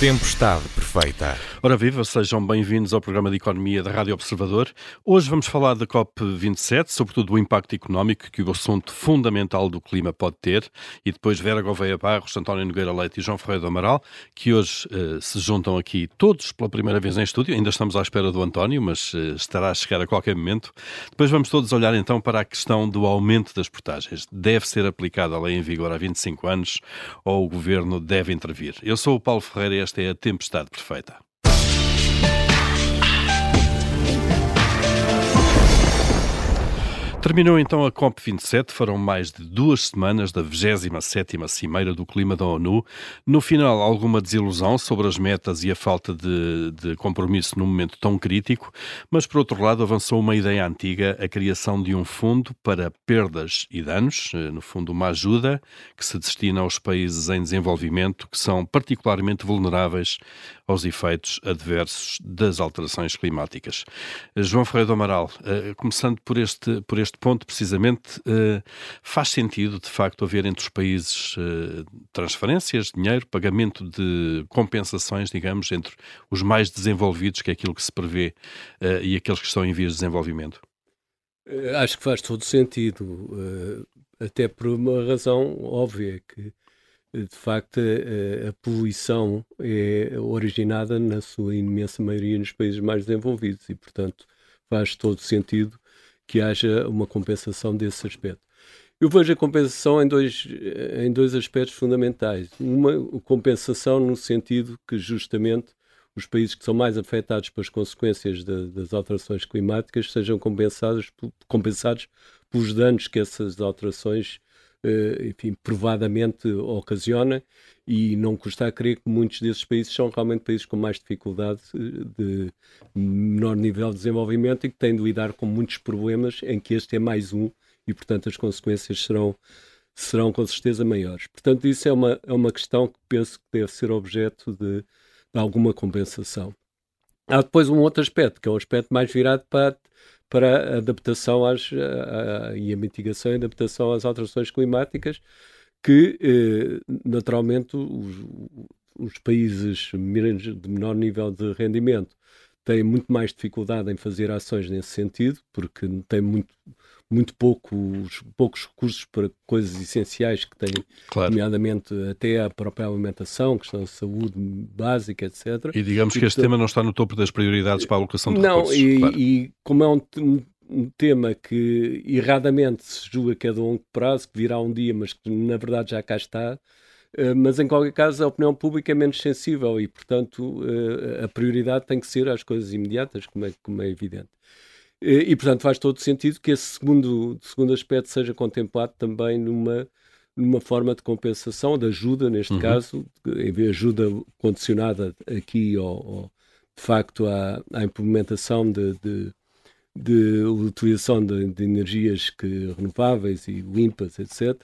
Tempestade perfeita. Ora viva, sejam bem-vindos ao programa de Economia da Rádio Observador. Hoje vamos falar da COP27, sobretudo do impacto económico que o assunto fundamental do clima pode ter, e depois Vera Gouveia Barros, António Nogueira Leite e João Ferreira do Amaral, que hoje uh, se juntam aqui todos pela primeira vez em estúdio. Ainda estamos à espera do António, mas uh, estará a chegar a qualquer momento. Depois vamos todos olhar então para a questão do aumento das portagens. Deve ser aplicada a lei em vigor há 25 anos ou o Governo deve intervir? Eu sou o Paulo Ferreira e esta é a tempestade perfeita. Terminou então a COP27, foram mais de duas semanas da 27ª Cimeira do Clima da ONU. No final, alguma desilusão sobre as metas e a falta de, de, compromisso num momento tão crítico, mas por outro lado avançou uma ideia antiga, a criação de um fundo para perdas e danos, eh, no fundo uma ajuda que se destina aos países em desenvolvimento que são particularmente vulneráveis aos efeitos adversos das alterações climáticas. Eh, João Ferreira do Amaral, eh, começando por este, por este este ponto, precisamente, uh, faz sentido, de facto, haver entre os países uh, transferências, dinheiro, pagamento de compensações, digamos, entre os mais desenvolvidos, que é aquilo que se prevê, uh, e aqueles que estão em vias de desenvolvimento? Acho que faz todo sentido, até por uma razão óbvia, que de facto a, a, poluição é originada na sua imensa maioria nos países mais desenvolvidos e, portanto, faz todo sentido que haja uma compensação desse aspecto. Eu vejo a compensação em dois, em dois aspectos fundamentais. Uma compensação no sentido que, justamente, os países que são mais afetados pelas consequências de, das alterações climáticas sejam compensados, compensados pelos danos que essas alterações eh, enfim, provadamente ocasiona e não custa a crer que muitos desses países são realmente países com mais dificuldade eh, de menor nível de desenvolvimento e que têm de lidar com muitos problemas em que este é mais um e, portanto, as consequências serão, serão com certeza maiores. Portanto, isso é uma, é uma questão que penso que deve ser objeto de, de alguma compensação. Há depois um outro aspecto, que é um aspecto mais virado para para a adaptação às, a, a, e a mitigação e adaptação às alterações climáticas, que eh, naturalmente os, os países de menor nível de rendimento têm muito mais dificuldade em fazer ações nesse sentido, porque têm muito, muito poucos, poucos recursos para coisas essenciais que têm, claro. nomeadamente até a própria alimentação, questão de saúde básica, etc. E digamos e, que este tema não está no topo das prioridades para a alocação de não, recursos. Não, e, claro. e como é um, um tema que erradamente se julga que é de longo prazo, que virá um dia, mas que na verdade já cá está, Uh, mas em qualquer caso a opinião pública é menos sensível e, portanto, uh, a prioridade tem que ser às coisas imediatas, como é, como é evidente. E, portanto, faz todo sentido que esse segundo, segundo aspecto seja contemplado também numa, numa forma de compensação, de ajuda, neste uhum. caso, em vez de ajuda condicionada aqui ao de facto à, à implementação de, de, de utilização de, de, energias que, renováveis e limpas, etc.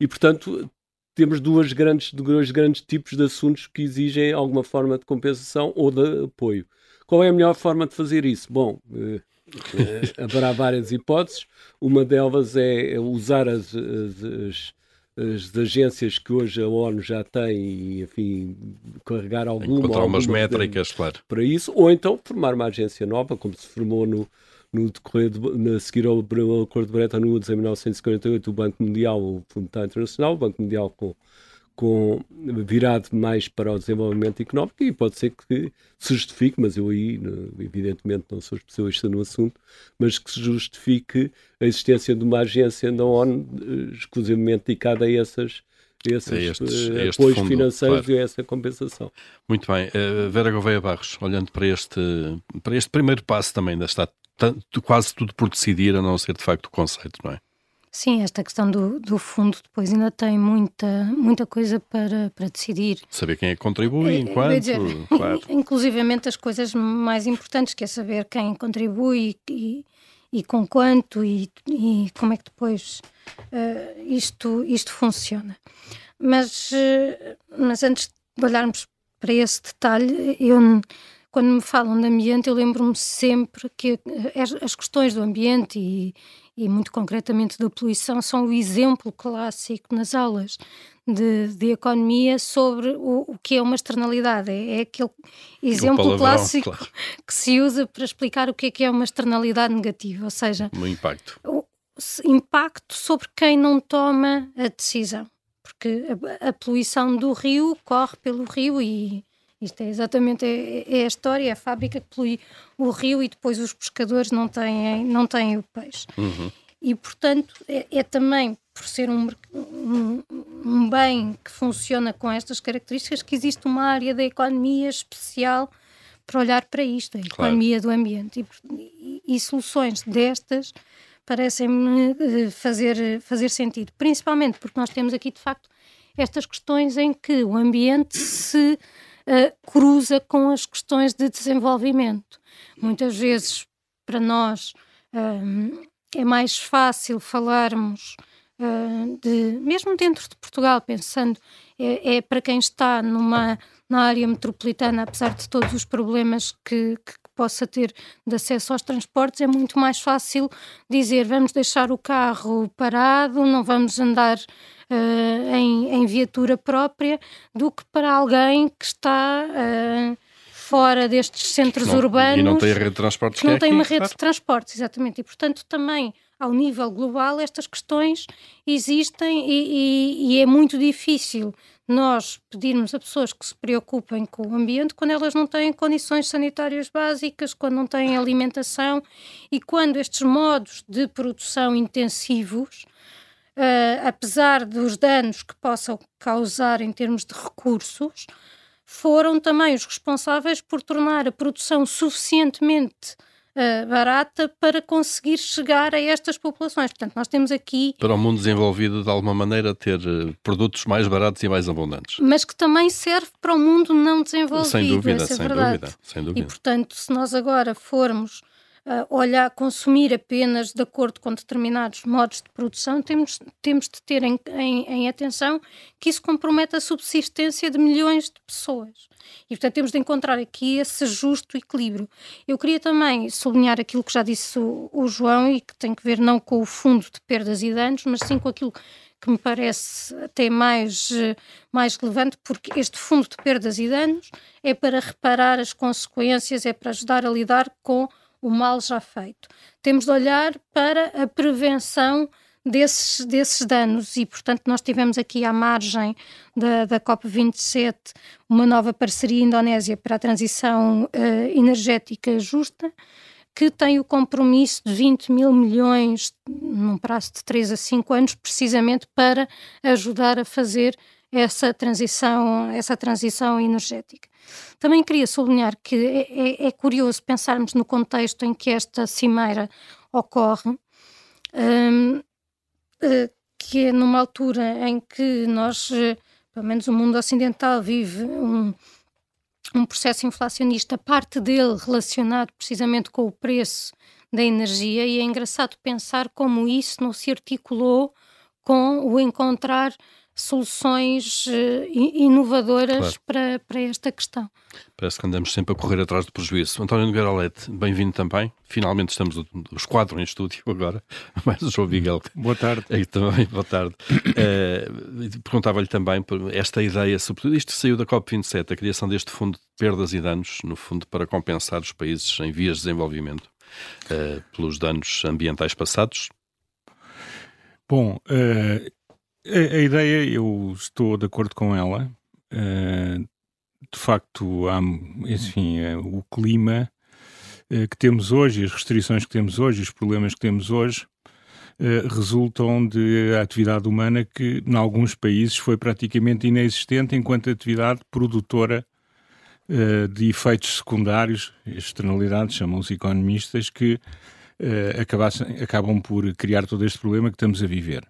E, portanto, temos duas grandes, dois grandes tipos de assuntos que exigem alguma forma de compensação ou de apoio. Qual é a melhor forma de fazer isso? Bom, eh, Uh, haverá várias hipóteses. Uma delas é usar as, as, as, as, agências que hoje a ONU já tem e, enfim, carregar alguma. Encontrar umas métricas, claro. Para isso, ou então formar uma agência nova, como se formou no, no decorrer de, na seguir ao, ao Acordo de Bretton Woods em 1948, o Banco Mundial, o Fundo Internacional, o Banco Mundial com com, virado mais para o desenvolvimento económico e pode ser que se justifique, mas eu aí, evidentemente, não sou especialista no assunto, mas que se justifique a existência de uma agência da ONU eh, exclusivamente dedicada a essas esses a estes, uh, este apoios fundo, financeiros claro. e a essa compensação. Muito bem. Uh, Vera Gouveia Barros, olhando para este, para este primeiro passo também, ainda está quase tudo por decidir, a não ser de facto o conceito, não é? Sim, esta questão do, do fundo depois ainda tem muita, muita coisa para, para decidir. Saber quem é que contribui, é, enquanto. Dizer, claro. Inclusivamente as coisas mais importantes, que é saber quem contribui e, e com quanto e, e como é que depois uh, isto, isto funciona. Mas, uh, mas antes de olharmos para esse detalhe, eu quando me falam de ambiente, eu lembro-me sempre que as, as, questões do ambiente e, e muito concretamente da poluição, são o exemplo clássico nas aulas de, de economia sobre o, o, que é uma externalidade. É, é aquele exemplo palavrão, clássico claro. que se usa para explicar o que é que é uma externalidade negativa, ou seja, o impacto. O, impacto sobre quem não toma a decisão. Porque a, a poluição do rio corre pelo rio e isto é exatamente é, é, a história, é a fábrica que polui o rio e depois os pescadores não têm, não têm o peixe. Uhum. E, portanto, é, é, também por ser um, um, um, bem que funciona com estas características que existe uma área da economia especial para olhar para isto, a claro. economia do ambiente. E, e, e soluções destas parecem-me eh, fazer, fazer sentido, principalmente porque nós temos aqui, de facto, estas questões em que o ambiente se uh, cruza com as questões de desenvolvimento. Muitas vezes, para nós, uh, é mais fácil falarmos uh, de, mesmo dentro de Portugal, pensando, é, é, para quem está numa, na área metropolitana, apesar de todos os problemas que, que possa ter de acesso aos transportes, é muito mais fácil dizer vamos deixar o carro parado, não vamos andar uh, em, em, viatura própria, do que para alguém que está. Uh, fora destes centros não, urbanos. E não tem a rede de transportes que, não é tem aqui, uma rede claro. de transportes, exatamente. E, portanto, também ao nível global estas questões existem e, e, e, é muito difícil nós pedirmos a pessoas que se preocupem com o ambiente quando elas não têm condições sanitárias básicas, quando não têm alimentação e quando estes modos de produção intensivos, uh, apesar dos danos que possam causar em termos de recursos, foram também os responsáveis por tornar a produção suficientemente uh, barata para conseguir chegar a estas populações. Portanto, nós temos aqui. Para o mundo desenvolvido, de alguma maneira, ter uh, produtos mais baratos e mais abundantes. Mas que também serve para o mundo não desenvolvido. Sem dúvida, é sem, dúvida sem dúvida. E, portanto, se nós agora formos uh, olhar, consumir apenas de acordo com determinados modos de produção, temos, temos de ter em, em, em atenção que isso compromete a subsistência de milhões de pessoas. E, portanto, temos de encontrar aqui esse justo equilíbrio. Eu queria também sublinhar aquilo que já disse o, o João e que tem que ver não com o fundo de perdas e danos, mas sim com aquilo que me parece até mais, mais relevante, porque este fundo de perdas e danos é para reparar as consequências, é para ajudar a lidar com o mal já feito. Temos de olhar para a prevenção desses, desses danos e, portanto, nós tivemos aqui à margem da, da COP27 uma nova parceria Indonésia para a transição uh, energética justa, que tem o compromisso de 20 mil milhões num prazo de 3 a 5 anos, precisamente para ajudar a fazer essa transição, essa transição energética. Também queria sublinhar que é, é, é curioso pensarmos no contexto em que esta cimeira ocorre, um, eh, que é numa altura em que nós, eh, pelo menos o mundo ocidental, vive um, um processo inflacionista, parte dele relacionado precisamente com o preço da energia, e é engraçado pensar como isso não se articulou com o encontrar soluções uh, inovadoras claro. para, para esta questão. Parece que andamos sempre a correr atrás do prejuízo. António Nogueira Alete, bem-vindo também. Finalmente estamos os quatro em estúdio agora, mais o João Miguel. Boa tarde. Aí também, boa tarde. uh, Perguntava-lhe também esta ideia, sobretudo isto saiu da COP27, a criação deste fundo de perdas e danos, no fundo para compensar os países em vias de desenvolvimento uh, pelos danos ambientais passados. Bom, uh, a, a, ideia, eu estou de acordo com ela. Uh, de facto, há, enfim, uh, o clima uh, que temos hoje, as restrições que temos hoje, os problemas que temos hoje, resultam de atividade humana que, em alguns países, foi praticamente inexistente enquanto atividade produtora de efeitos secundários, externalidades, chamam os economistas, que acabam por criar todo este problema que estamos a viver.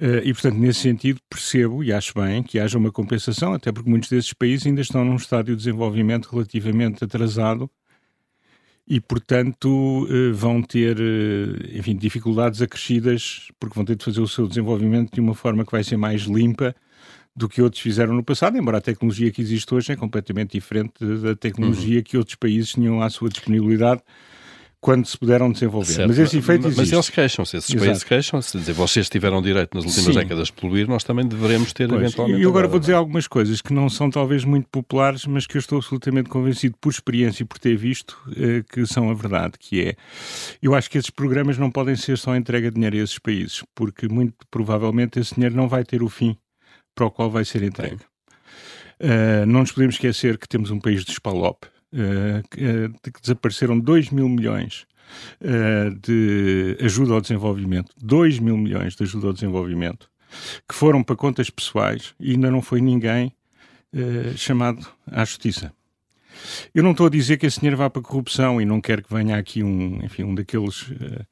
Uh, e, portanto, nesse sentido, percebo e acho bem que haja uma compensação, até porque muitos desses países ainda estão num estádio de desenvolvimento relativamente atrasado e, portanto, uh, vão ter, uh, enfim, dificuldades acrescidas, porque vão ter de fazer o seu desenvolvimento de uma forma que vai ser mais limpa do que outros fizeram no passado, embora a tecnologia que existe hoje é completamente diferente da tecnologia uhum. que outros países tinham à sua disponibilidade quando se puderam desenvolver. Certo, mas esse efeito existe. Mas eles queixam-se, esses Exato. países queixam-se, dizer, vocês tiveram direito nas últimas Sim. décadas de poluir, nós também devemos ter pois, eventualmente. E agora, agora vou dizer algumas coisas que não são talvez muito populares, mas que eu estou absolutamente convencido por experiência e por ter visto eh, que são a verdade, que é, eu acho que esses programas não podem ser só entrega de dinheiro a esses países, porque muito provavelmente esse dinheiro não vai ter o fim para o qual vai ser entregue. Uh, não nos podemos esquecer que temos um país de espalope, uh, de que desapareceram 2 mil milhões uh, de ajuda ao desenvolvimento, 2 mil milhões de ajuda ao desenvolvimento, que foram para contas pessoais e ainda não foi ninguém chamado à justiça. Eu não estou a dizer que esse dinheiro vá para a corrupção e não quero que venha aqui um, enfim, um daqueles, uh,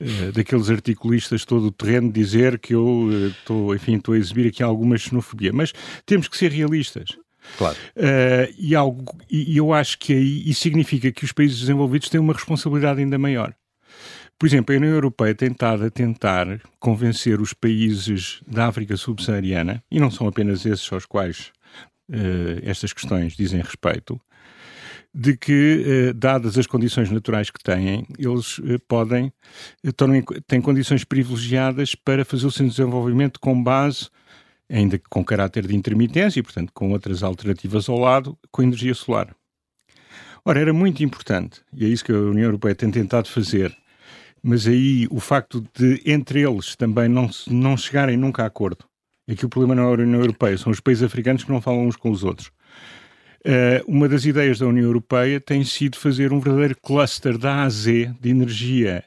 uh, daqueles articulistas todo o terreno dizer que eu estou, uh, enfim, estou a exibir aqui alguma xenofobia, mas temos que ser realistas. Claro. e, algo, e eu acho que aí isso significa que os países desenvolvidos têm uma responsabilidade ainda maior. Por exemplo, a União Europeia tem estado a tentar convencer os países da África subsaariana, e não são apenas esses aos quais uh, estas questões dizem respeito, de que, eh, dadas as condições naturais que têm, eles eh, podem, têm condições privilegiadas para fazer o seu desenvolvimento com base, ainda com caráter de intermitência e, portanto, com outras alternativas ao lado, com energia solar. Ora, era muito importante, e é isso que a União Europeia tem tentado fazer, mas aí o facto de, entre eles, também não, não chegarem nunca a acordo, é que o problema não é a União Europeia, são os países africanos que não falam uns com os outros. Uh, uma das ideias da União Europeia tem sido fazer um verdadeiro cluster da AZ de energia,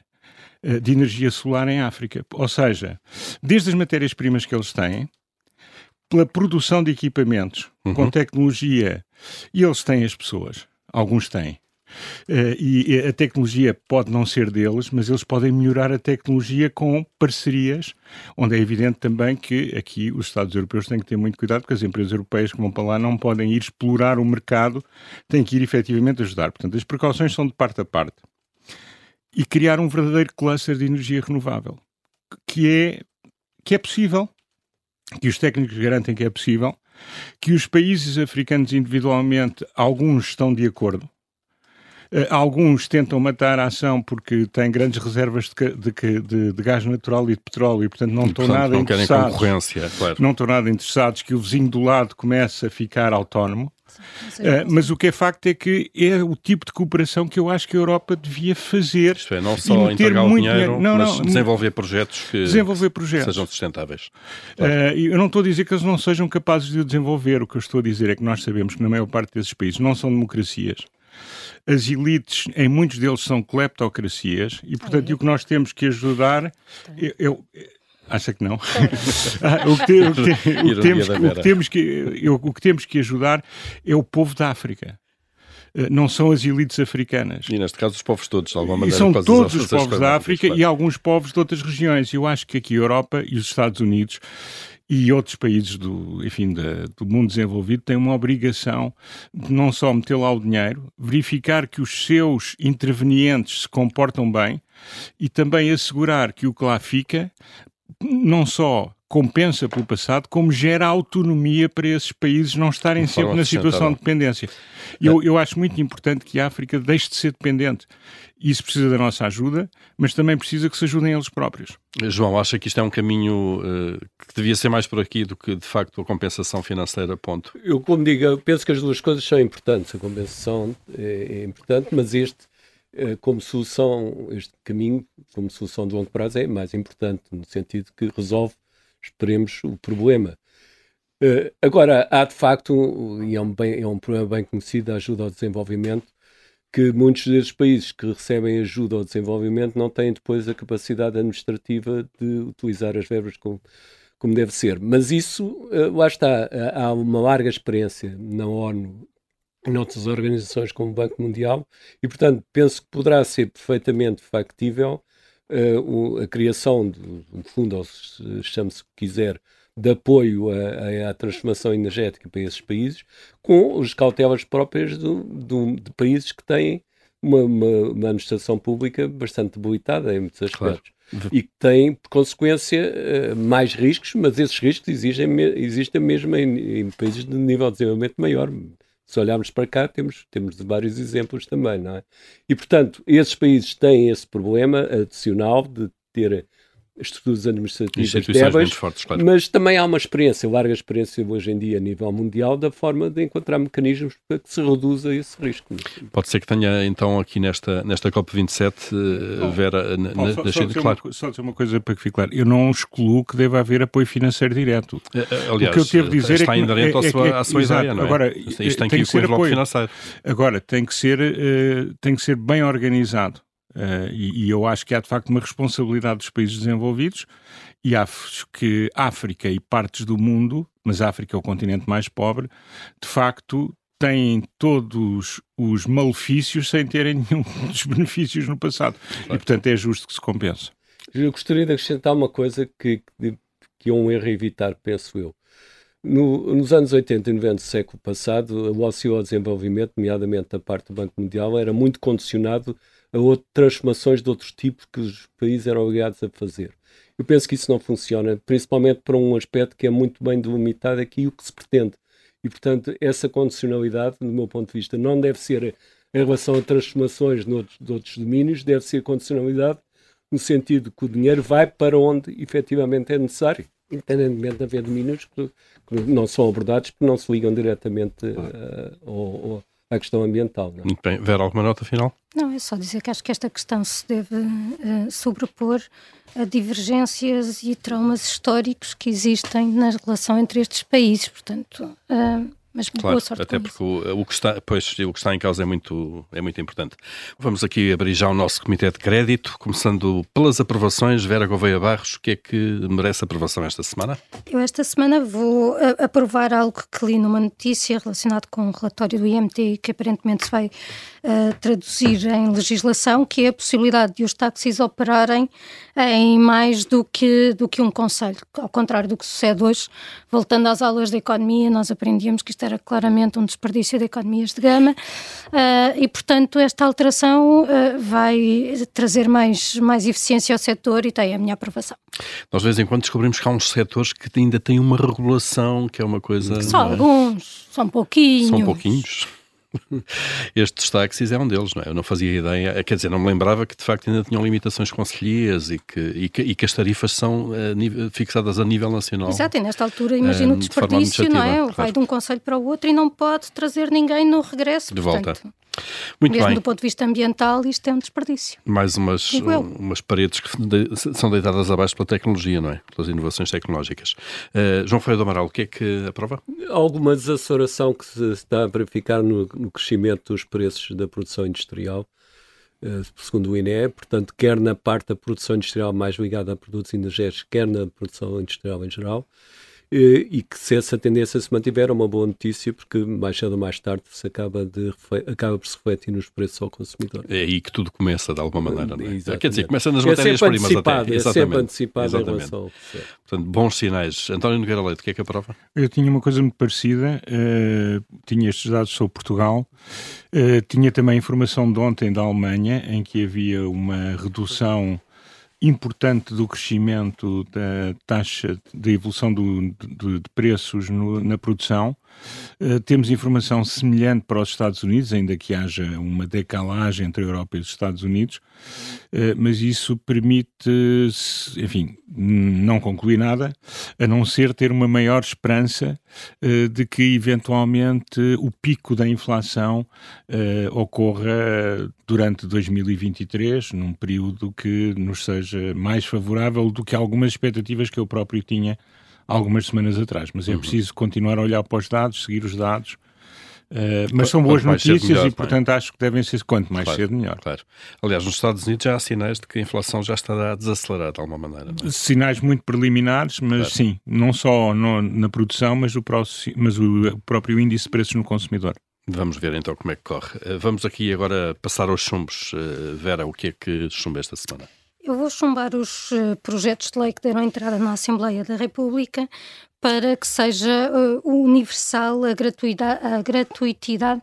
uh, de energia solar em África. Ou seja, desde as matérias-primas que eles têm, pela produção de equipamentos uhum. com tecnologia, e eles têm as pessoas, alguns têm, Uh, e a tecnologia pode não ser deles, mas eles podem melhorar a tecnologia com parcerias, onde é evidente também que aqui os Estados europeus têm que ter muito cuidado, porque as empresas europeias que vão para lá não podem ir explorar o mercado, têm que ir efetivamente ajudar. Portanto, as precauções são de parte a parte. E criar um verdadeiro cluster de energia renovável, que é, que é possível, que os técnicos garantem que é possível, que os países africanos individualmente, alguns estão de acordo, Uh, alguns tentam matar a ação porque têm grandes reservas de, de, de, de gás natural e de petróleo e, portanto, não estão nada não interessados. concorrência, claro. Não estão nada interessados que o vizinho do lado comece a ficar autónomo. Uh, mas o que é facto é que é o tipo de cooperação que eu acho que a Europa devia fazer. Isto é, não só entregar o dinheiro, dinheiro não, mas não, desenvolver projetos que desenvolver projetos. sejam sustentáveis. Claro. Uh, eu não estou a dizer que eles não sejam capazes de o desenvolver. O que eu estou a dizer é que nós sabemos que na maior parte desses países não são democracias as elites, em muitos deles, são cleptocracias e, portanto, ah, é? o que nós temos que ajudar. Eu, eu Acha que não? Ah, o, que te, o, que o, que temos, o, que temos, que eu, o que temos que ajudar é o povo da África. Eh, não são as elites africanas. E neste caso os povos todos, de alguma maneira. E são todos os povos da África e alguns povos de outras regiões. Eu acho que aqui a Europa e os Estados Unidos e outros países do, enfim, da, do mundo desenvolvido têm uma obrigação de não só meter lá o dinheiro, verificar que os seus intervenientes se comportam bem e também assegurar que o que lá fica não só compensa pelo passado, como gera autonomia para esses países não estarem sempre na situação de dependência. Eu, eu acho muito importante que a África deixe de ser dependente. Isso precisa da nossa ajuda, mas também precisa que se ajudem eles próprios. João, acha que isto é um caminho uh, que devia ser mais por aqui do que, de facto, a compensação financeira, ponto? Eu, como digo, eu penso que as duas coisas são importantes. A compensação é, é importante, mas este, como solução, este caminho, como solução de longo prazo, é mais importante, no sentido que resolve esperemos, o problema. Uh, agora, há de facto, e é um, bem, é um problema bem conhecido, a ajuda ao desenvolvimento, que muitos desses países que recebem ajuda ao desenvolvimento não têm depois a capacidade administrativa de utilizar as verbas como, como deve ser. Mas isso, uh, lá está, há uma larga experiência na ONU noutras organizações como o Banco Mundial, e portanto penso que poderá ser perfeitamente factível uh, a criação de um fundo, ou se chame-se o que quiser, de apoio à, transformação energética para esses países, com as cautelas próprias do, do, de países que têm uma, uma, uma, administração pública bastante debilitada em muitos aspectos. Claro. E que têm, por consequência, eh, mais riscos, mas esses riscos existem, existem mesmo em, em países de nível de desenvolvimento maior, Se olharmos para cá, temos, temos vários exemplos também, não é? E, portanto, esses países têm esse problema adicional de ter estruturas administrativas débeis, fortes, claro. mas também há uma experiência, larga experiência hoje em dia a nível mundial, da forma de encontrar mecanismos para que se reduza esse risco. Pode ser que tenha então aqui nesta, nesta COP27, oh, Vera, oh, só, só, claro. Uma, só dizer uma coisa para que fique claro, eu não excluo que deva haver apoio financeiro direto. Aliás, o que eu devo dizer está é que, inerente é, é, sua, à sua exato, ideia, não é? Agora, Isto tem, tem que ir com apoio financeiro. Agora, tem que ser, uh, tem que ser bem organizado. Uh, e, e, eu acho que há de facto uma responsabilidade dos países desenvolvidos e acho que África e partes do mundo, mas África é o continente mais pobre, de facto têm todos os malefícios sem terem nenhum dos benefícios no passado. Claro. E portanto é justo que se compense. Eu gostaria de acrescentar uma coisa que, que é um erro evitar, penso eu. No, nos anos 80 e 90 do século passado, o auxílio ao desenvolvimento, nomeadamente da parte do Banco Mundial, era muito condicionado a outras transformações de outros tipos que os países eram obrigados a fazer. Eu penso que isso não funciona, principalmente para um aspecto que é muito bem delimitado aqui, o que se pretende. E, portanto, essa condicionalidade, do meu ponto de vista, não deve ser em relação a transformações noutros, de outros domínios, deve ser condicionalidade no sentido que o dinheiro vai para onde efetivamente é necessário, independentemente de haver domínios que, que não são abordados porque não se ligam diretamente uh, ao, ao à questão ambiental. Não? É? Muito bem. Vera, alguma nota final? Não, é só dizer que acho que esta questão se deve uh, sobrepor a divergências e traumas históricos que existem na relação entre estes países. Portanto, uh, mas claro, boa sorte até porque o, o, que está, pois, o que está em causa é muito, é muito importante. Vamos aqui abrir já o nosso Comitê de Crédito, começando pelas aprovações. Vera Gouveia Barros, o que é que merece aprovação esta semana? Eu esta semana vou aprovar algo que li numa notícia relacionado com um relatório do IMT que aparentemente se vai uh, traduzir em legislação, que é a possibilidade de os táxis operarem em mais do que, do que um conselho. Ao contrário do que sucede hoje, voltando às aulas de economia, nós aprendíamos que isto era claramente um desperdício de economias de gama uh, e, portanto, esta alteração uh, vai trazer mais, mais eficiência ao setor e tem a minha aprovação. Nós, de vez em quando, descobrimos que há uns setores que ainda têm uma regulação, que é uma coisa. Só é? alguns, são pouquinhos. São pouquinhos. Estes táxis é um deles, não é? Eu não fazia ideia, quer dizer, não me lembrava que de facto ainda tinham limitações conselhias e que, e que, e que as tarifas são uh, fixadas a nível nacional. Exato, e nesta altura imagina uh, o desperdício, de não é? Claro. Vai de um conselho para o outro e não pode trazer ninguém no regresso. De volta. Muito Mesmo bem. do ponto de vista ambiental, isto é um desperdício. Mais umas, umas paredes que são deitadas abaixo pela tecnologia, não é? Pelas inovações tecnológicas. Uh, João Freire do Amaral, o que é que aprova? Alguma desaceleração que se está a verificar no, no crescimento dos preços da produção industrial, uh, segundo o INE, portanto, quer na parte da produção industrial mais ligada a produtos energéticos, quer na produção industrial em geral. Eh, e que se essa tendência se mantiver é uma boa notícia porque mais cedo ou mais tarde se acaba, de, acaba por se refletir nos preços ao consumidor. É aí que tudo começa de alguma maneira, não é? Quer dizer, começa nas é matérias-primas até. É sempre antecipado Exatamente. em relação ao Portanto, bons sinais. António Nogueira Leite, o que é que aprova? Eu tinha uma coisa muito parecida, uh, tinha estes dados sobre Portugal, uh, tinha também informação de ontem da Alemanha, em que havia uma redução importante do crescimento da taxa de evolução do, de, de preços no, na produção. Uh, temos informação semelhante para os Estados Unidos, ainda que haja uma decalagem entre a Europa e os Estados Unidos, uh, mas isso permite, enfim, não concluir nada, a não ser ter uma maior esperança uh, de que eventualmente o pico da inflação ocorra durante 2023, num período que nos seja mais favorável do que algumas expectativas que eu próprio tinha algumas semanas atrás. Mas é uhum. preciso continuar a olhar para os dados, seguir os dados. Uh, mas são boas notícias melhor, e, é? portanto, é? acho que devem ser quanto mais claro, cedo, melhor. Claro. Aliás, nos Estados Unidos já há sinais de que a inflação já está a desacelerar de alguma maneira. É? Sinais muito preliminares, mas claro. sim, não só no, na produção, mas, o, próximo, mas o próprio índice de preços no consumidor. Vamos ver então como é que corre. Eh, vamos aqui agora passar aos chumbos. Eh, Vera, o que é que chumba esta semana? Eu vou chumbar os uh, projetos de lei que deram entrada na Assembleia da República para que seja uh, universal a gratuidade, a gratuitidade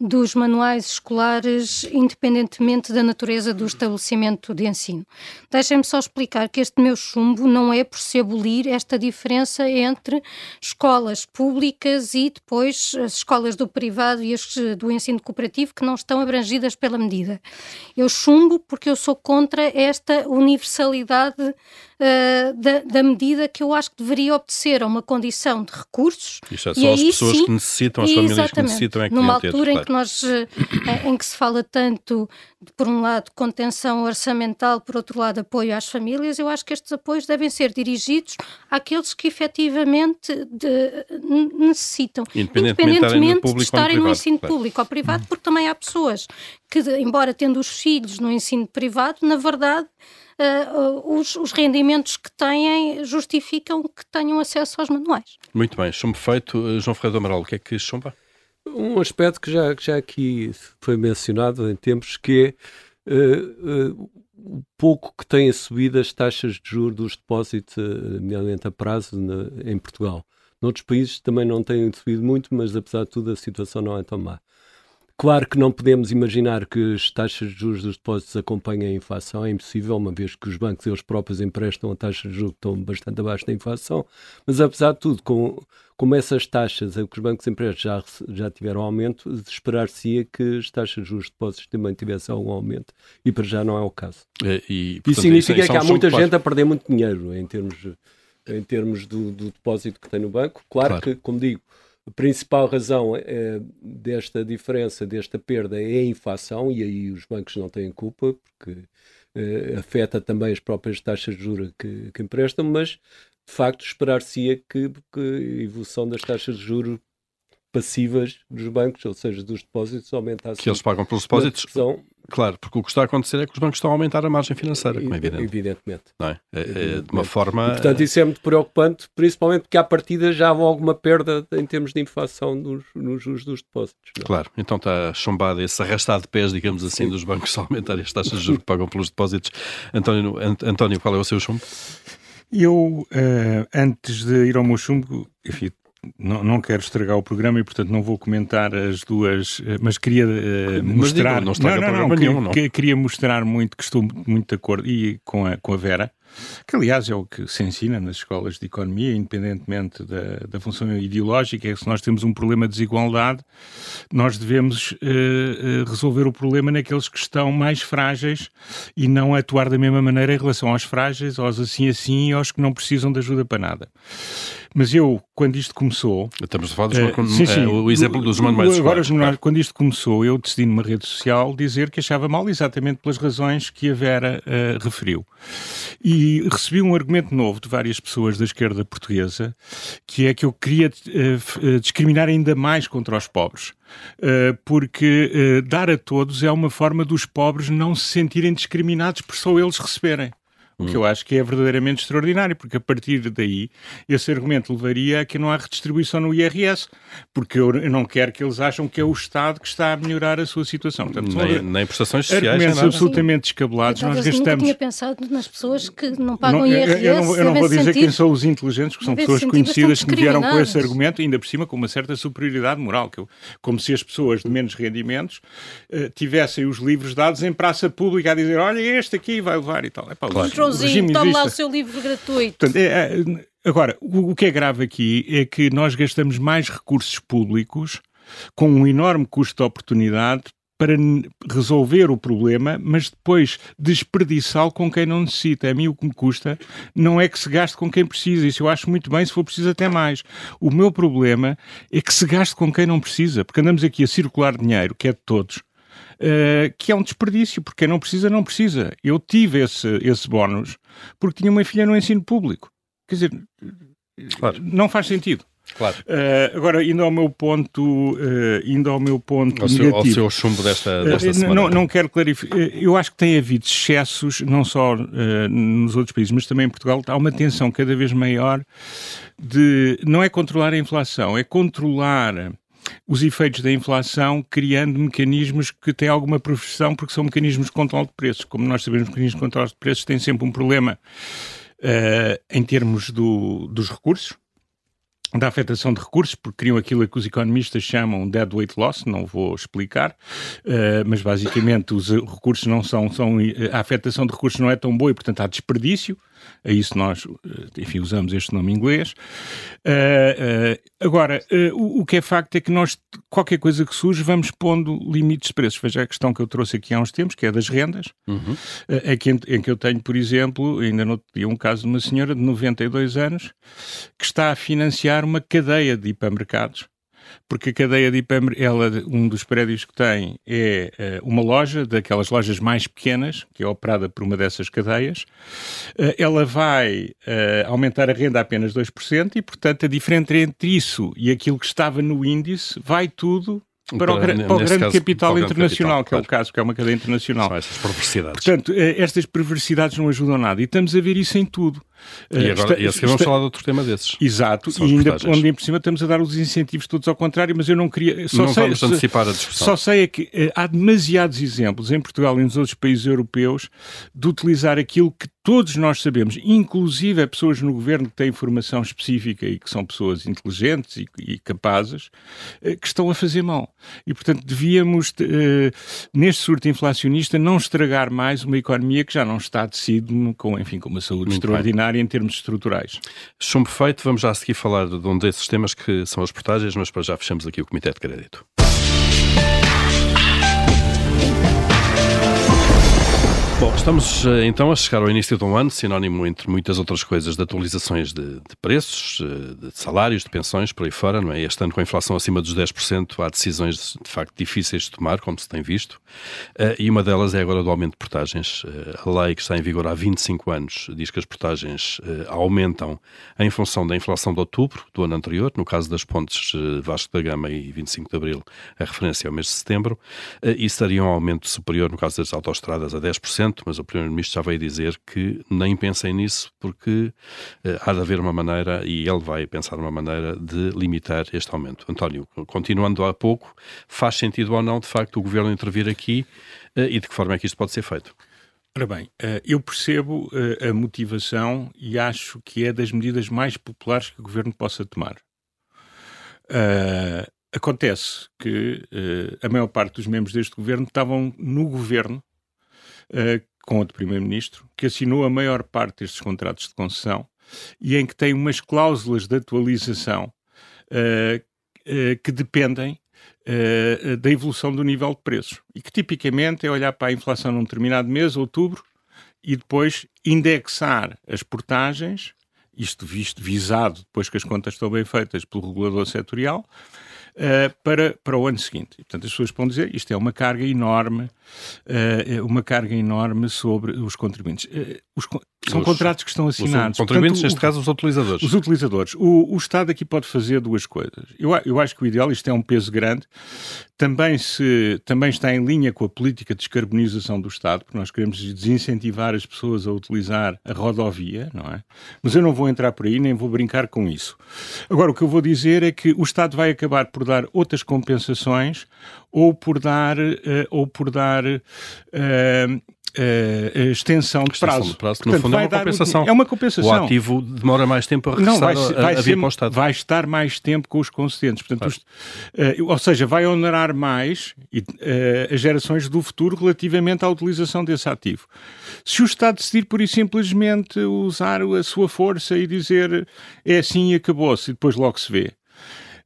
dos manuais escolares, independentemente da natureza do estabelecimento de ensino. Deixem-me só explicar que este meu chumbo não é por se abolir esta diferença entre escolas públicas e depois as escolas do privado e as do ensino cooperativo que não estão abrangidas pela medida. Eu chumbo porque eu sou contra esta universalidade uh, da, da, medida que eu acho que deveria obedecer a uma condição de recursos. Isto é só as pessoas sim, que necessitam, as famílias que necessitam é que Numa altura em que nós, uh, em que se fala tanto, por um lado, contenção orçamental, por outro lado, apoio às famílias, eu acho que estes apoios devem ser dirigidos àqueles que efetivamente de, necessitam, independentemente, de estarem no, no ensino público ou privado, porque também há pessoas que, embora tendo os filhos no ensino privado, na verdade, uh, os, os, rendimentos que têm justificam que tenham acesso aos manuais. Muito bem, chumbo feito. Uh, João Ferreira do Amaral, o que é que chumba? Um aspecto que já, que já aqui foi mencionado em tempos, que é uh, o pouco que têm subido as taxas de juros dos depósitos, nomeadamente a prazo, na, em Portugal. Noutros países também não têm subido muito, mas apesar de tudo a situação não é tão má. Claro que não podemos imaginar que as taxas de juros dos depósitos acompanhem a inflação, é impossível, uma vez que os bancos eles próprios emprestam a taxas de juros que estão bastante abaixo da inflação, mas apesar de tudo, com, como essas taxas que os bancos emprestam já, já tiveram aumento, esperar-se-ia que as taxas de juros de depósitos também tivessem algum aumento, e para já não é o caso. É, e, portanto, isso significa isso que há muita gente a perder muito dinheiro em termos, em termos do, do depósito que tem no banco. Claro, claro. que, como digo, a principal razão é, desta diferença, desta perda, é a inflação, e aí os bancos não têm culpa, porque é, afeta também as próprias taxas de juros que, que emprestam, mas de facto esperar-se-ia que, que, a evolução das taxas de juros passivas dos bancos, ou seja, dos depósitos, aumentasse. Que eles pagam pelos depósitos? Claro, porque o que está a acontecer é que os bancos estão a aumentar a margem financeira, como é evidente. Evidentemente. Não é? É, é de uma forma. E, portanto, isso é muito preocupante, principalmente porque à partida já há alguma perda em termos de inflação nos, nos juros dos depósitos. Não? É? Claro, então está chumbado esse arrastado de pés, digamos assim, Sim. dos bancos a aumentar as taxas de juros que pagam pelos depósitos. António, António, qual é o seu chumbo? Eu, uh, antes de ir ao meu chumbo, enfim, não, não quero estragar o programa e, portanto, não vou comentar as duas, eh, mas queria uh, mostrar. Mas digo, não, não, não, não, nenhum, não. Que, queria mostrar muito que estou muito de acordo e com a, com a Vera, que aliás é o que se ensina nas escolas de economia, independentemente da, da função ideológica, é que se nós temos um problema de desigualdade, nós devemos uh, uh, resolver o problema naqueles que estão mais frágeis e não atuar da mesma maneira em relação aos frágeis, aos assim assim e aos que não precisam de ajuda para nada. Mas eu, quando isto começou. Estamos a falar dos, uh, sim, sim, uh, o exemplo dos manuais Agora, claro. quando isto começou, eu decidi numa rede social dizer que achava mal exatamente pelas razões que a Vera uh, referiu. E recebi um argumento novo de várias pessoas da esquerda portuguesa, que é que eu queria discriminar ainda mais contra os pobres. Uh, porque uh, dar a todos é uma forma dos pobres não se sentirem discriminados por só eles receberem. O que eu acho que é verdadeiramente extraordinário, porque a partir daí esse argumento levaria a que não há redistribuição no IRS, porque eu, não quero que eles acham que é o Estado que está a melhorar a sua situação. Portanto, nem, nem prestações sociais. Argumentos absolutamente descabelados. Nós gastamos. Eu tinha pensado nas pessoas que não pagam não, IRS. Eu, não, eu não vou dizer sentir, quem são os inteligentes, porque são pessoas conhecidas que me vieram com esse argumento, ainda por cima com uma certa superioridade moral, que eu, como se as pessoas de menos rendimentos uh, tivessem os livros dados em praça pública a dizer: olha, este aqui vai levar e tal. É, pá, claro. Joãozinho, tome lá o seu livro gratuito. Portanto, é, é, agora, o, o que é grave aqui é que nós gastamos mais recursos públicos com um enorme custo de oportunidade para resolver o problema, mas depois desperdiçá-lo com quem não necessita. A mim o que me custa não é que se gaste com quem precisa, isso eu acho muito bem, se for preciso até mais. O meu problema é que se gaste com quem não precisa, porque andamos aqui a circular dinheiro, que é de todos, uh, que é um desperdício, porque quem não precisa, não precisa. Eu tive esse, esse bónus porque tinha uma filha no ensino público. Quer dizer, claro. não faz sentido. Claro. Uh, agora, indo ao meu ponto, uh, indo ao meu ponto ao negativo. Ao seu chumbo desta, desta uh, semana. Não, não quero clarificar. Eu acho que tem havido excessos, não só nos outros países, mas também em Portugal. Há uma tensão cada vez maior de. Não é controlar a inflação, é controlar os efeitos da inflação criando mecanismos que têm alguma profissão porque são mecanismos de controle de preços. Como nós sabemos, mecanismos de controle de preços têm sempre um problema uh, em termos do, dos recursos, da afetação de recursos, porque criam aquilo que os economistas chamam dead weight loss, não vou explicar, uh, mas basicamente os recursos não são, são, a afetação de recursos não é tão boa e, portanto, há desperdício, a isso nós, eh, enfim, usamos este nome em inglês. Uh, uh, agora, uh, o, o, que é facto é que nós, qualquer coisa que surge, vamos pondo limites de preços. Veja a questão que eu trouxe aqui há uns tempos, que é das rendas, uhum. é que, em, em, que eu tenho, por exemplo, ainda não tinha um caso de uma senhora de 92 anos que está a financiar uma cadeia de hipermercados porque a cadeia de Ipamber, ela, um dos prédios que tem é uh, uma loja, daquelas lojas mais pequenas, que é operada por uma dessas cadeias. Uh, ela vai uh, aumentar a renda a apenas 2% e, portanto, a diferença entre isso e aquilo que estava no índice vai tudo para, o, para o grande caso, capital o internacional, capital, que claro. é o caso, que é uma cadeia internacional. São essas perversidades. Portanto, estas perversidades não ajudam nada. E estamos a ver isso em tudo. E agora, está, e vamos falar de outro tema desses. Exato, e ainda onde em por cima estamos a dar os incentivos todos ao contrário, mas eu não queria. Só não sei, vamos antecipar a discussão. Só sei é que uh, há demasiados exemplos em Portugal e nos outros países europeus de utilizar aquilo que todos nós sabemos, inclusive pessoas no governo que têm formação específica e que são pessoas inteligentes e, e capazes, uh, que estão a fazer mal. E, portanto, devíamos, uh, neste surto inflacionista, não estragar mais uma economia que já não está decido com, enfim, com uma saúde Muito extraordinária. Em termos estruturais. Chumbo feito, vamos já a seguir falar de um desses temas que são as portagens, mas para já fechamos aqui o Comitê de Crédito. Bom, estamos eh, então a chegar ao início de um ano, sinónimo entre muitas outras coisas de atualizações de, de, preços, eh, de salários, de pensões, por aí fora, não é? Este ano com a inflação acima dos 10%, há decisões de facto difíceis de tomar, como se tem visto, uh, e uma delas é agora do aumento de portagens. A lei que está em vigor há 25 anos diz que as portagens aumentam em função da inflação de outubro do ano anterior, no caso das pontes Vasco da Gama e 25 de Abril, a referência é o mês de setembro, e seria um aumento superior no caso das autoestradas a 10%, mas o Primeiro-Ministro já veio dizer que nem pensem nisso porque uh, há de haver uma maneira, e ele vai pensar uma maneira de limitar este aumento. António, continuando há pouco, faz sentido ou não, de facto, o Governo intervir aqui uh, e de que forma é que isto pode ser feito? Ora bem, eh, eu percebo a motivação e acho que é das medidas mais populares que o Governo possa tomar. Acontece que a maior parte dos membros deste governo estavam no governo uh, com outro Primeiro-Ministro, que assinou a maior parte destes contratos de concessão e em que tem umas cláusulas de atualização uh, que dependem da evolução do nível de preços e que tipicamente é olhar para a inflação num determinado mês, outubro, e depois indexar as portagens, isto visto visado depois que as contas estão bem feitas pelo regulador setorial, uh, para, para o ano seguinte. E, portanto, as pessoas podem dizer isto é uma carga enorme, uh, uma carga enorme sobre os contribuintes. Uh, os, são os, contratos que estão assinados. Os contribuintes, Portanto, neste o, caso, os utilizadores. Os utilizadores. O, o Estado aqui pode fazer duas coisas. Eu, eu acho que o ideal, isto é um peso grande, também, se, também está em linha com a política de descarbonização do Estado, porque nós queremos desincentivar as pessoas a utilizar a rodovia, não é? Mas eu não vou entrar por aí, nem vou brincar com isso. Agora, o que eu vou dizer é que o Estado vai acabar por dar outras compensações ou por dar, uh, ou por dar uh, uh, extensão de prazo. Extensão de prazo. Portanto, no fundo é uma compensação. é uma compensação. O ativo demora mais tempo a regressar Não, vai, vai, a, a ser, o vai estar mais tempo com os concedentes. Portanto, claro. os, uh, ou seja, vai honorar mais uh, as gerações do futuro relativamente à utilização desse ativo. Se o Estado decidir, por e simplesmente, usar a sua força e dizer é assim e acabou-se e depois logo se vê,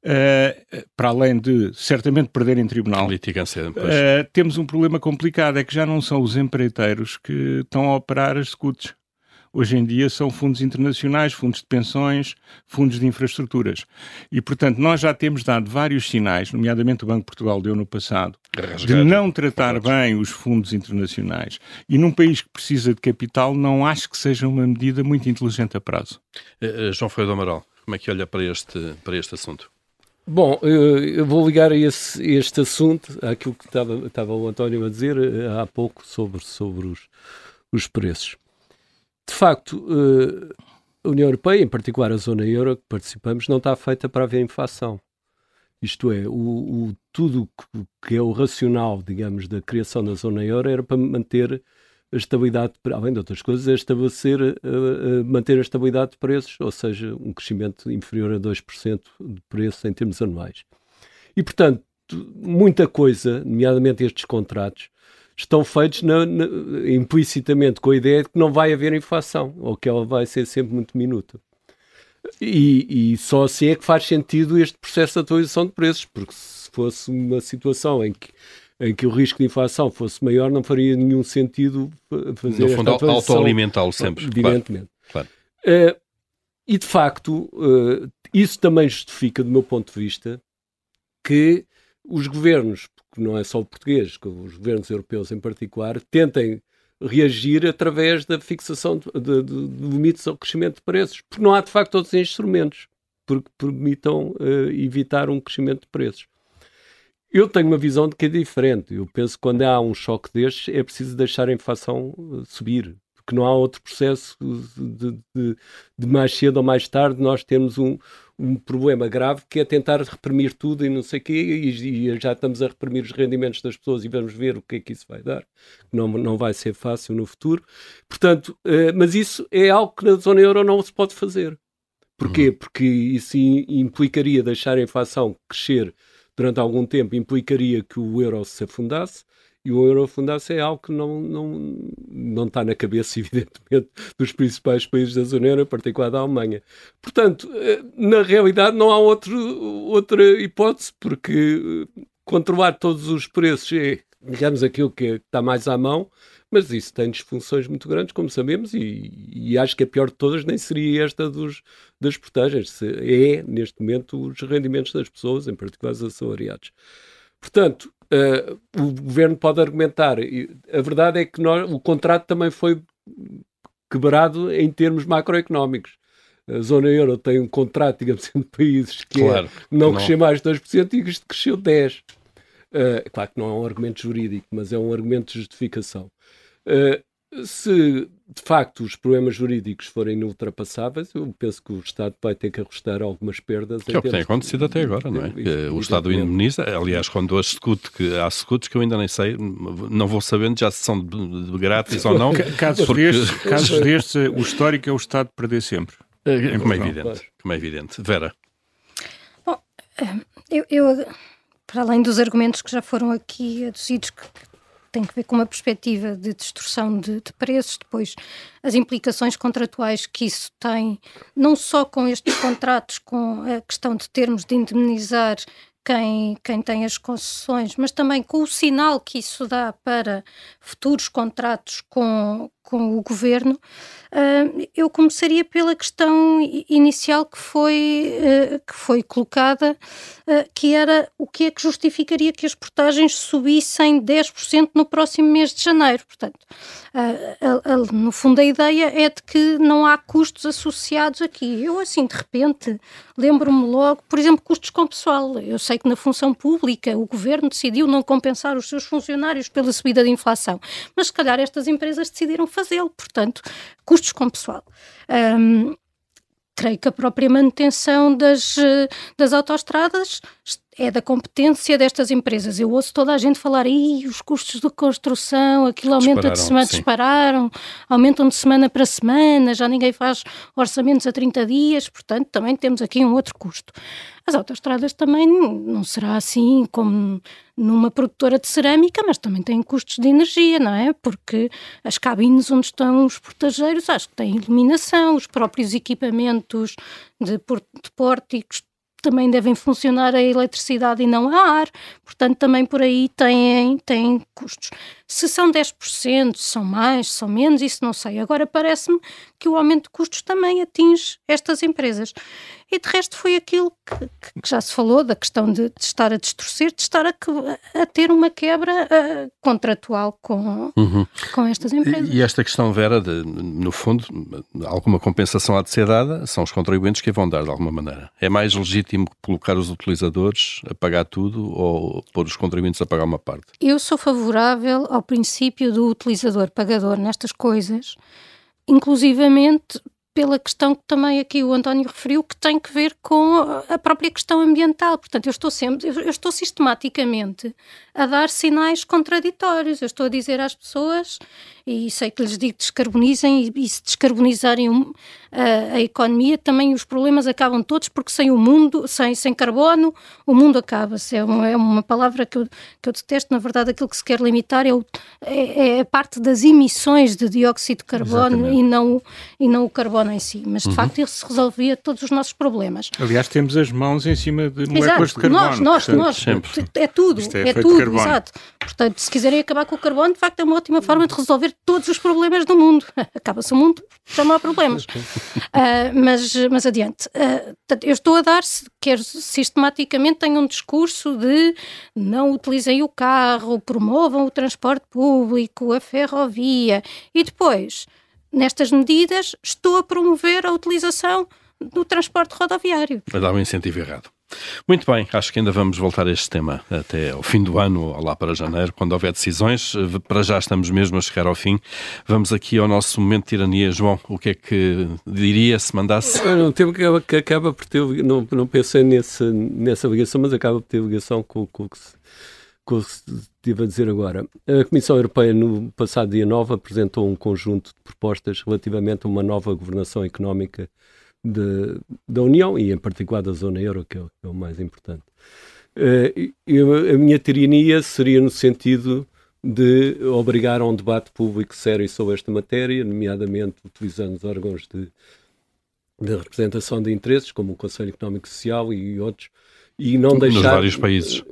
Uh, para além de certamente perder em tribunal, uh, temos um problema complicado, é que já não são os empreiteiros que estão a operar as scuts. Hoje em dia são fundos internacionais, fundos de pensões, fundos de infraestruturas. E, portanto, nós já temos dado vários sinais, nomeadamente o Banco de Portugal deu no passado, de não tratar bem os fundos internacionais. E num país que precisa de capital, não acho que seja uma medida muito inteligente a prazo. Uh, João Freire do Amaral, como é que olha para este, para este assunto? Bom, eu vou ligar a esse, este assunto àquilo que estava, estava o António a dizer eh, há pouco sobre, sobre os, os preços. De facto, eh, a União Europeia, em particular a zona euro que participamos, não está feita para haver inflação. Isto é, o, o tudo que é o racional, digamos, da criação da zona euro era para manter a estabilidade, além de outras coisas, é estabelecer, uh, manter a estabilidade de preços, ou seja, um crescimento inferior a 2% de preço em termos anuais. E, portanto, muita coisa, nomeadamente estes contratos, estão feitos na, na, implicitamente com a ideia de que não vai haver inflação, ou que ela vai ser sempre muito minuta. E, e, só assim é que faz sentido este processo de atualização de preços, porque se fosse uma situação em que, em que o risco de inflação fosse maior, não faria nenhum sentido fazer No fundo, autoalimentá-lo sempre. Evidentemente. Claro. Uh, e de facto, uh, isso também justifica, do meu ponto de vista, que os governos, porque não é só o português, os governos europeus em particular, tentem reagir através da fixação de, de, de, de limites ao crescimento de preços, porque não há de facto outros instrumentos que permitam uh, evitar um crescimento de preços. Eu tenho uma visão de que é diferente. Eu penso que quando há um choque destes é preciso deixar a inflação uh, subir, porque não há outro processo de, de, de, mais cedo ou mais tarde nós temos um, um problema grave que é tentar reprimir tudo e não sei o quê, e, e, já estamos a reprimir os rendimentos das pessoas e vamos ver o que é que isso vai dar. Não, não vai ser fácil no futuro. Portanto, uh, mas isso é algo que na zona euro não se pode fazer. Porquê? Uhum. Porque isso implicaria deixar a inflação crescer durante algum tempo, implicaria que o euro se afundasse, e o euro afundasse é algo que não, não, não está na cabeça, evidentemente, dos principais países da zona euro, em particular da Alemanha. Portanto, eh, na realidade não há outro, outra hipótese, porque eh, controlar todos os preços é, digamos, aquilo que está mais à mão, mas isso tem disfunções muito grandes, como sabemos, e, e, acho que a pior de todas nem seria esta dos, das portagens, é, neste momento, os rendimentos das pessoas, em particular os assalariados. Portanto, uh, o governo pode argumentar. A verdade é que nós, o contrato também foi quebrado em termos macroeconómicos. A zona euro tem um contrato, digamos, entre países que é claro, é não, não crescer mais de 2% e isto cresceu 10%. Uh, claro que não é um argumento jurídico, mas é um argumento de justificação. Uh, se de facto os problemas jurídicos forem ultrapassáveis, eu penso que o Estado vai ter que arrostar algumas perdas. Que é o que tem acontecido até agora, não é? o Estado indemniza, aliás, quando a secute, que há secutes que eu ainda nem sei, não vou sabendo já se são de, de grátis ou não. Casos, porque... destes, casos destes, o histórico é o Estado perder sempre. É, como é evidente. Como é evidente. Vera. Bom, eu, eu, para além dos argumentos que já foram aqui aduzidos, que tem que ver com uma perspectiva de distorção de, de, preços, depois as implicações contratuais que isso tem, não só com estes contratos, com a questão de termos de indemnizar quem, quem tem as concessões, mas também com o sinal que isso dá para futuros contratos com, com o governo, uh, eu começaria pela questão inicial que foi, uh, que foi colocada, uh, que era o que é que justificaria que as portagens subissem 10% no próximo mês de janeiro. Portanto, no fundo, a ideia é de que não há custos associados aqui. Eu, assim, de repente, lembro-me logo, por exemplo, custos com pessoal. Eu sei que na função pública o governo decidiu não compensar os seus funcionários pela subida da inflação, mas se calhar estas empresas decidiram fazê-lo, portanto, custos com pessoal. Um, creio que a própria manutenção das, das autoestradas é da competência destas empresas. Eu ouço toda a gente falar, aí os custos de construção, aquilo aumenta de semana, dispararam, aumentam de semana para semana, já ninguém faz orçamentos a 30 dias, portanto também temos aqui um outro custo. As autoestradas também não será assim como numa produtora de cerâmica, mas também têm custos de energia, não é? Porque as cabines onde estão os portageiros, acho que têm iluminação, os próprios equipamentos de, de pórticos também devem funcionar a eletricidade e não a ar, portanto também por aí têm, têm custos. Se são 10%, se são mais, se são menos, isso não sei. Agora parece-me que o aumento de custos também atinge estas empresas. E de resto foi aquilo que, que já se falou, da questão de, de, estar a distorcer, de estar a, a ter uma quebra uh, contratual com, uhum. com estas empresas. E esta questão, Vera, de, no fundo, alguma compensação há de ser dada, são os contribuintes que vão dar de alguma maneira. É mais legítimo colocar os utilizadores a pagar tudo ou pôr os contribuintes a pagar uma parte? Eu sou favorável ao princípio do utilizador pagador nestas coisas, inclusivamente pela questão que também aqui o António referiu, que tem que ver com a própria questão ambiental. Portanto, eu estou sempre, eu estou sistematicamente a dar sinais contraditórios. Eu estou a dizer às pessoas, e sei que lhes digo descarbonizem, e, e se descarbonizarem a, a, economia, também os problemas acabam todos, porque sem o mundo, sem, sem carbono, o mundo acaba-se. É, uma, é uma palavra que eu, que eu detesto. Na verdade, aquilo que se quer limitar é, o, é, é a parte das emissões de dióxido de carbono e não, e não o carbono em si. Mas, de uhum. facto, isso resolvia todos os nossos problemas. Aliás, temos as mãos em cima de moléculas Exato. de carbono. Nós, nós, portanto, nós. Sempre. É tudo. É, é tudo. Exato. Portanto, se quiserem acabar com o carbono, de facto é uma ótima forma de resolver todos os problemas do mundo. Acaba-se o mundo, já não há problemas. Uh, mas, mas adiante. Uh, eu estou a dar, quer sistematicamente, tenho um discurso de não utilizem o carro, promovam o transporte público, a ferrovia e depois, nestas medidas, estou a promover a utilização do transporte rodoviário. A dar um incentivo errado. Muito bem, acho que ainda vamos voltar a este tema até ao fim do ano, ou lá para janeiro, quando houver decisões. Para já estamos mesmo a chegar ao fim. Vamos aqui ao nosso momento de tirania. João, o que é que diria se mandasse? Um tema que acaba, que acaba por ter, não, não pensei nesse, nessa ligação, mas acaba por ter ligação com, com, com, com o que estive a dizer agora. A Comissão Europeia, no passado dia 9, apresentou um conjunto de propostas relativamente a uma nova governação económica de, da União e, em particular, da zona euro, que é, que é o mais importante. Uh, a minha tirania seria no sentido de obrigar a um debate público sério sobre esta matéria, nomeadamente utilizando os órgãos de, de representação de interesses, como o Conselho Económico e Social e outros, e não deixar... Nos vários países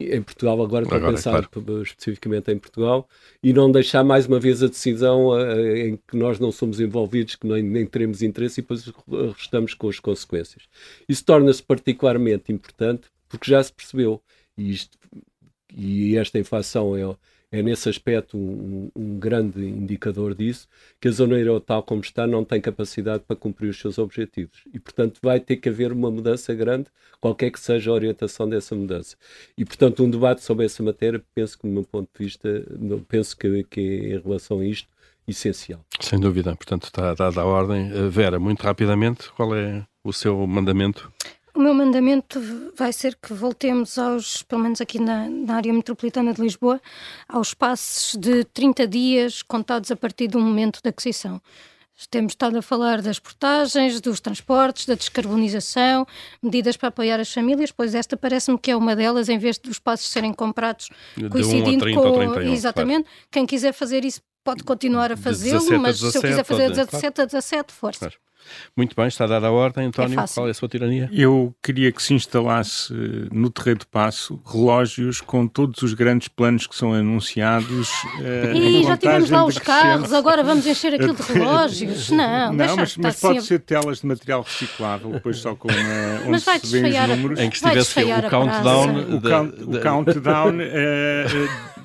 em Portugal, agora, estou a pensar claro. especificamente em Portugal, e não deixar mais uma vez a decisão uh, em que nós não somos envolvidos, que nem, nem teremos interesse e depois restamos com as consequências. Isso torna-se particularmente importante porque já se percebeu, e, isto, e esta inflação é, é nesse aspecto um, um, grande indicador disso, que a zona euro tal como está não tem capacidade para cumprir os seus objetivos. E, portanto, vai ter que haver uma mudança grande, qualquer que seja a orientação dessa mudança. E, portanto, um debate sobre essa matéria, penso que, do meu ponto de vista, penso que, que é, em relação a isto, essencial. Sem dúvida. Portanto, está dada a ordem. Eh, Vera, muito rapidamente, qual é o seu mandamento? O meu mandamento vai ser que voltemos aos, pelo menos aqui na, na, área metropolitana de Lisboa, aos passos de 30 dias contados a partir do momento da aquisição. Temos estado a falar das portagens, dos transportes, da descarbonização, medidas para apoiar as famílias, pois esta parece-me que é uma delas, em vez dos passos serem comprados coincidindo um com. 31, exatamente. Claro. Quem quiser fazer isso pode continuar a fazê-lo, mas 17, se eu quiser fazer de 17 claro. a 17, força. Claro. Muito bem, está dada a ordem. António, é qual é a sua tirania? Eu queria que se instalasse no Terreiro de Passo relógios com todos os grandes planos que são anunciados. Uh, e já tivemos lá os carros, agora vamos encher aquilo de relógios. Não, não mas, mas pode ser telas de material reciclável, depois só com uma, onde mas vai se vêem os números. Em que estivesse o countdown. O, count, o countdown. Uh,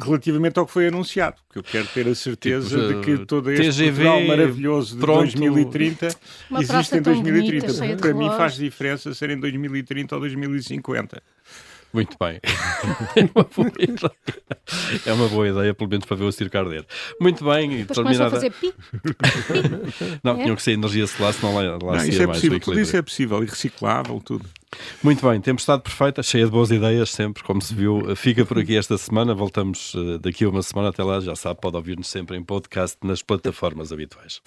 relativamente ao que foi anunciado, porque eu quero ter a certeza tipo, de que todo este TGV Portugal maravilhoso de pronto. 2030 existe em 2030. Bonita, Para mim faz diferença ser em 2030 ou 2050. Muito bem. é, uma boa ideia. é uma boa ideia, pelo menos para ver o circo arder. Muito bem. Depois terminada... a fazer pi. não, é? tinham que ser energia solar, senão lá, lá não, isso é possível, tudo isso é possível, e reciclável, tudo. Muito bem, temos estado perfeita, cheia de boas ideias sempre, como se viu. Fica por aqui esta semana, voltamos eh, daqui a uma semana. Até lá, já sabe, pode ouvir-nos sempre em podcast nas plataformas habituais.